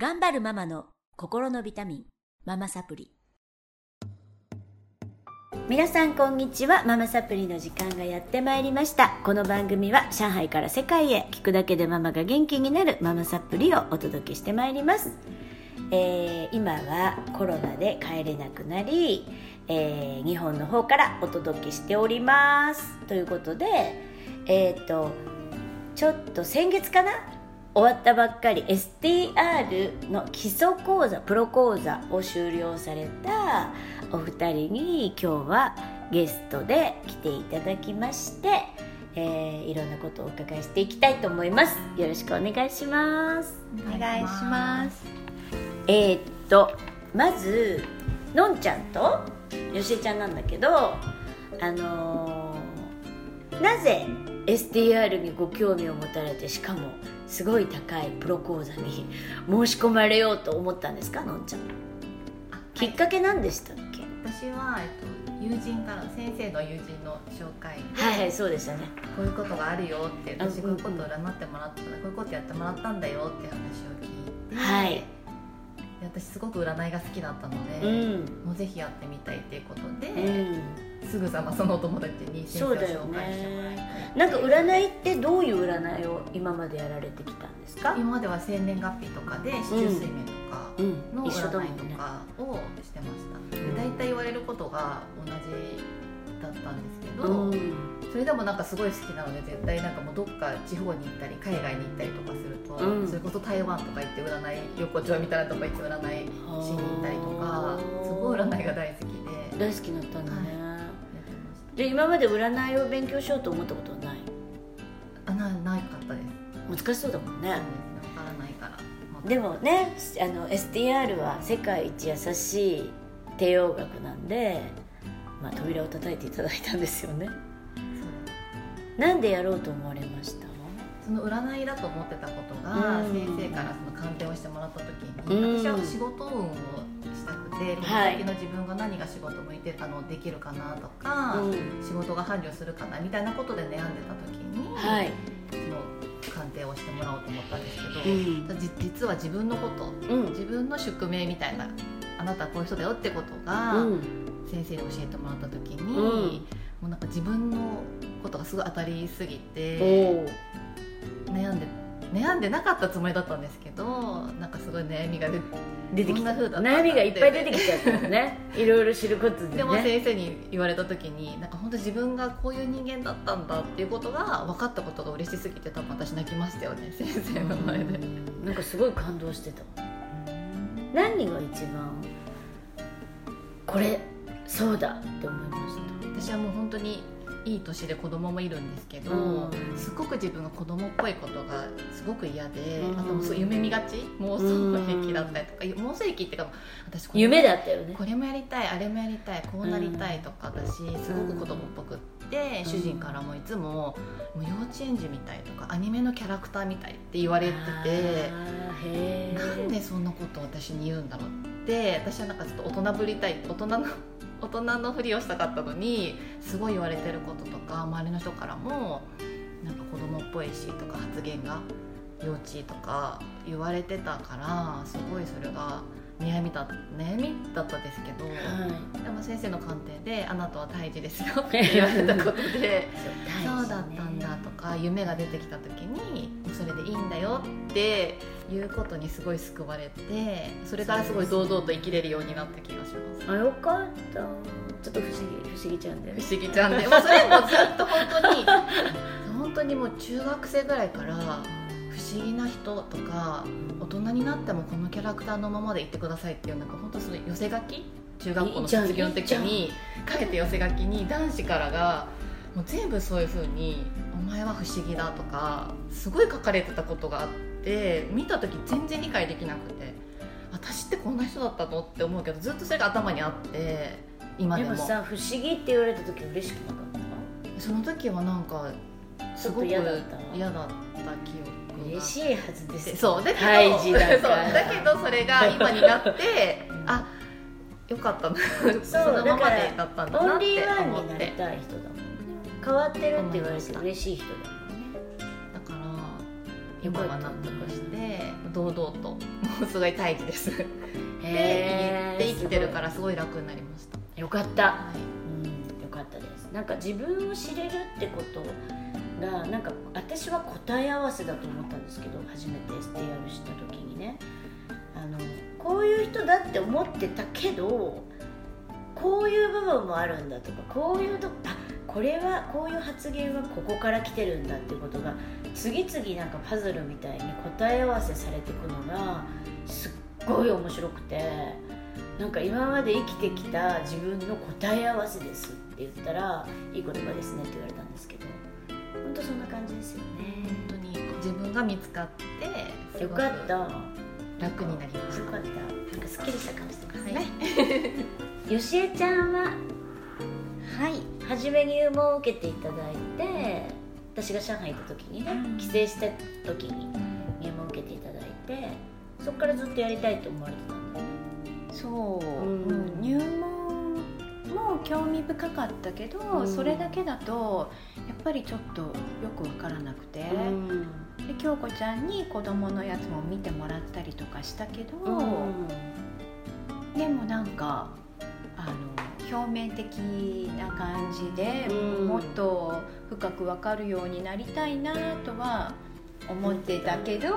頑張るママの心のビタミンママサプリ。皆さんこんにちは。ママサプリの時間がやってまいりました。この番組は上海から世界へ聞くだけでママが元気になるママサプリをお届けしてまいります、えー今はコロナで帰れなくなり、えー日本の方からお届けしております。ということでえっ、とちょっと先月かな終わったばっかり STR の基礎講座プロ講座を終了されたお二人に今日はゲストで来ていただきまして、えーいろんなことをお伺いしていきたいと思います。よろしくお願いします。お願いします。えーっとまずのんちゃんとよしえちゃんなんだけどあのーなぜ STR にご興味を持たれてしかもすごい高いプロ講座に申し込まれようと思ったんですかのんちゃん。きっかけ何でしたっけ？私は、えっと、友人から先生の友人の紹介で、はいはいそうでしたね。こういうことがあるよってうん私こういうことを占ってもらったこういうことやってもらったんだよって話を聞いて、はい。で私すごく占いが好きだったのうで、ん。もうぜひやってみたいっていうことで、うん。すぐさまそのお友達に先生を紹介してもらいねた。いなんか占いってどういう占いを今までやられてきたんですか？今までは生年月日とかで四柱推命とかうん。の占いとね。かをしてました、うんで大体言われることが同じだったんですけど、うん。それでもなんかすごい好きなので絶対なんかもうどっか地方に行ったり海外に行ったりとかすると、うんそれこそ台湾とか行って占い横丁みたいなとこ行って占いしに行ったりとかすごい占いが大好きで。大好きだったんだね、やってましで今まで占いを勉強しようと思ったことはない？たあななかったです。難しそうだもんね。そうからないから。まあでもねあの STR は世界一優しい帝王学なんで、まあ、扉を叩いていただいたんですよね。なんでやろうと思われました？その占いだと思ってたことが、うん。先生からその鑑定をしてもらった時うん。に、私は仕事運をしたくて、このはい。先の自分が何が仕事向いてたのできるかなとか、うん。仕事が繁盛するかなみたいなことで悩んでた時に、はい、その鑑定をしてもらおうと思ったんですけど、実は自分のことうん。自分の宿命みたいなあなたはこういう人だよってことが、うん。先生に教えてもらった時に、うん。もうなんか自分のことがすごい当たりすぎて。悩んで悩んでなかったつもりだったんですけどなんかすごい悩みが出出てきた。悩みがいっぱい出てきちゃったのね。いろいろ知ることでね。でも先生に言われた時になんか本当自分がこういう人間だったんだっていうことが分かったことが嬉しすぎて多分私泣きましたよね先生の前で。うん。なんかすごい感動してた。何が一番これそうだって思いまし私はもう本当にいい年で子供もいるんですけど、うん。すごく自分が子供っぽいことがすごく嫌で、うん。あともうそう夢見がち。妄想癖だったりとか、妄想癖っていうか私夢だったよね。これもやりたいあれもやりたいこうなりたいとかだし、すごく子供っぽくって、ん。主人からもいつももう幼稚園児みたいとかアニメのキャラクターみたいって言われててなんでそんなことを私に言うんだろうって私はなんかちょっと大人ぶりたい大人の大人のふりをしたかったのにすごい言われてることとか周りの人からもなんか子供っぽいしとか発言が幼稚とか言われてたからすごいそれが悩みだ悩みだったんですけど、はい。でも先生の鑑定で「あなたは胎児ですよ」って 言われたことでそうだったんだとか夢が出てきた時にもうそれでいいんだよっていうことにすごい救われてそれからすごい堂々と生きれるようになった気がします。あよかった。ちょっと不思議不思議ちゃんで。不思議ちゃんで、まあ、それもずっと本当に本当にもう中学生ぐらいから不思議な人とか大人になってもこのキャラクターのままでいってくださいっていうなんか本当その寄せ書き？中学校の卒業の時に書いて寄せ書きに男子からがもう全部そういうふうに「お前は不思議だ」とかすごい書かれてたことがあって見た時全然理解できなくて私ってこんな人だったのって思うけどずっとそれが頭にあって今でも。でもさ不思議って言われた時嬉しくなかっその時はなんかたすごく嫌だった嫌だった記憶が。嬉しいはずですよそうだけどそうだけどそれが今になってあよかったな。そのままでだったんだなってーワンに思ってなりたい人だもんね。変わってるって言われて嬉しい人だもんね。だから今は納得して堂々ともすごい大事です。って言って生きてるからすごい楽になりました。よかった、はうん、よかったです。なんか自分を知れるってことがなんか私は答え合わせだと思ったんですけど初めて STR した時にね。あのこういう人だって思ってたけどこういう部分もあるんだとかこういうとあこれはこういう発言はここから来てるんだっていうことが次々なんかパズルみたいに答え合わせされていくのがすっごい面白くてなんか今まで生きてきた自分の答え合わせですって言ったらいい言葉ですねって言われたんですけど。本当そんな感じですよね。本当に自分が見つかってすよかった。よ楽になりましかった。なんかすっきりした顔してますたね、よしえちゃんは？はい。初め入門を受けていただいて私が上海行った時にねうん。帰省した時に入門を受けていただいてそこからずっとやりたいと思われてたんだよね。そう、うん。うん。入門も興味深かったけど、うん。それだけだとやっぱりちょっとよくわからなくて、うん。で京子ちゃんに子供のやつも見てもらったりとかしたけど、でもなんかあの表面的な感じで、うん。もっと深くわかるようになりたいなとは思ってたけど、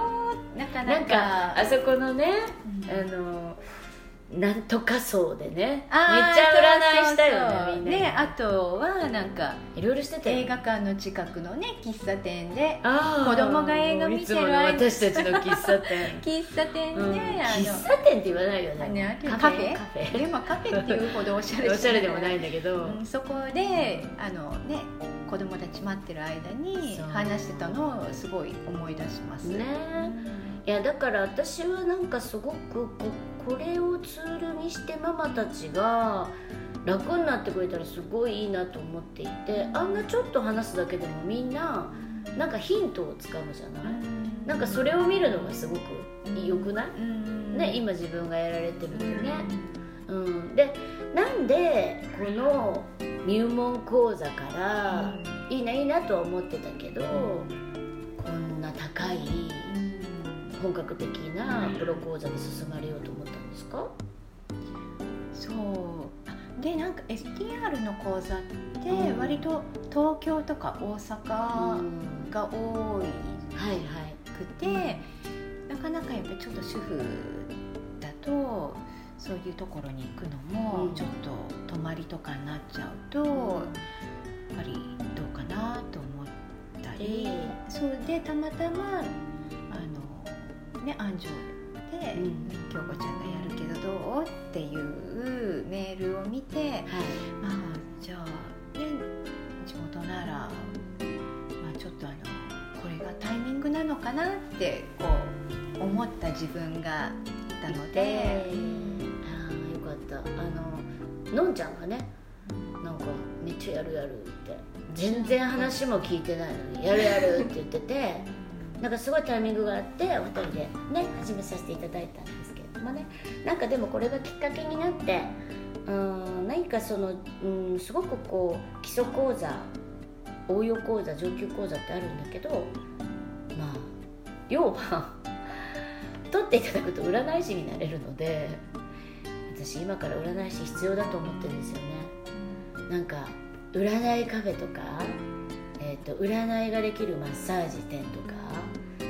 なかなか。かあそこのねうん。あのなんとか層でねめっちゃ占いしたよそうそうねみんなであとはなんかいろいろしてたよ映画館の近くのね喫茶店で子供が映画見てる。間私たちの喫茶店。喫茶店で、うん喫茶店って言わないよあねのカフェ？カカフェ。でもカフェっていうほどおしゃれおしゃれでもないい、んだけど、うん、そこであのね子供たち待ってる間にそう。話してたのをすごい思い出します。ね。うんいやだから私はなんかすごくここれをツールにしてママたちが楽になってくれたらすごいいいなと思っていてあんなちょっと話すだけでもみんななんかヒントをつかむじゃない？なんかそれを見るのがすごく良くない、うん。ね今自分がやられてるんでね、うん、でなんでこの入門講座からいいないいなとは思ってたけどこんな高い本格的なプロ講座に進まれようと思ったんですか、そう。あでなんか STR の講座ってうん。割と東京とか大阪うん。が多いはいはい。くて、なかなかやっぱりちょっと主婦だとそういうところに行くのもうん。ちょっと泊まりとかになっちゃうと、やっぱりどうかなと思ったり、え。そう。でたまたまね安城で、うん。京子ちゃんがやるけどどうっていうメールを見てはい。まあじゃあね地元なら、まあ、ちょっとあのこれがタイミングなのかなってこう思った自分がいたので、ああよかった。あののんちゃんがねなんかめっちゃやるやるって。全然話も聞いてないのにやるやるって言っててなんかすごいタイミングがあってお二人でね始めさせていただいたんですけれどもね。なんかでもこれがきっかけになってうん何かその、うん、すごくこう基礎講座応用講座上級講座ってあるんだけどまあ要は取っていただくと占い師になれるので私今から占い師必要だと思ってるんですよね。なんか占いカフェとか、と占いができるマッサージ店とか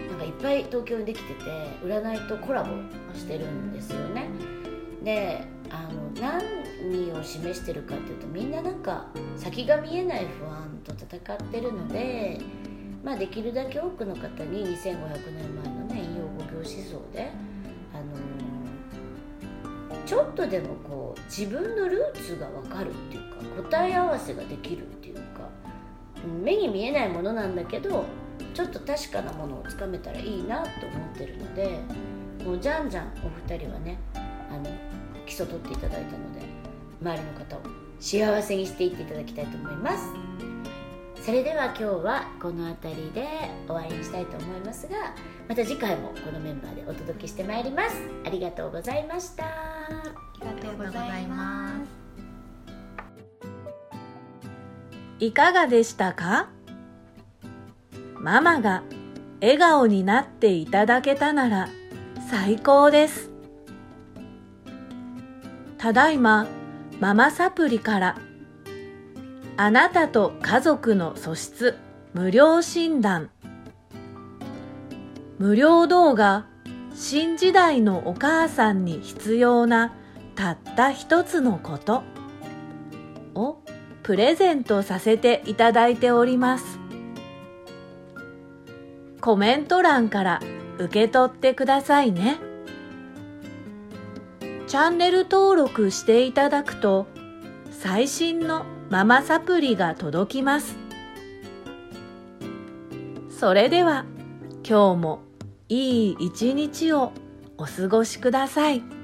なんかいっぱい東京にできてて占いとコラボしてるんですよね。であの何を示してるかっていうとみんななんか先が見えない不安と戦ってるので、まあ、できるだけ多くの方に2500年前のね陰陽五行思想で、あのーちょっとでもこう自分のルーツが分かるっていうか答え合わせができるっていうか目に見えないものなんだけどちょっと確かなものをつかめたらいいなと思ってるのでもうじゃんじゃんお二人はねあの基礎取っていただいたので周りの方を幸せにしていっていただきたいと思います。それでは今日はこの辺りで終わりにしたいと思いますがまた次回もこのメンバーでお届けしてまいります。ありがとうございました。ありがとうございます。いかがでしたか？ママが笑顔になっていただけたなら最高です。ただいま、ママサプリから、あなたと家族の素質無料診断。無料動画、新時代のお母さんに必要なたった一つのことをプレゼントさせていただいております。コメント欄から受け取ってくださいね。チャンネル登録していただくと最新のママサプリが届きます。それでは今日もいい一日をお過ごしください。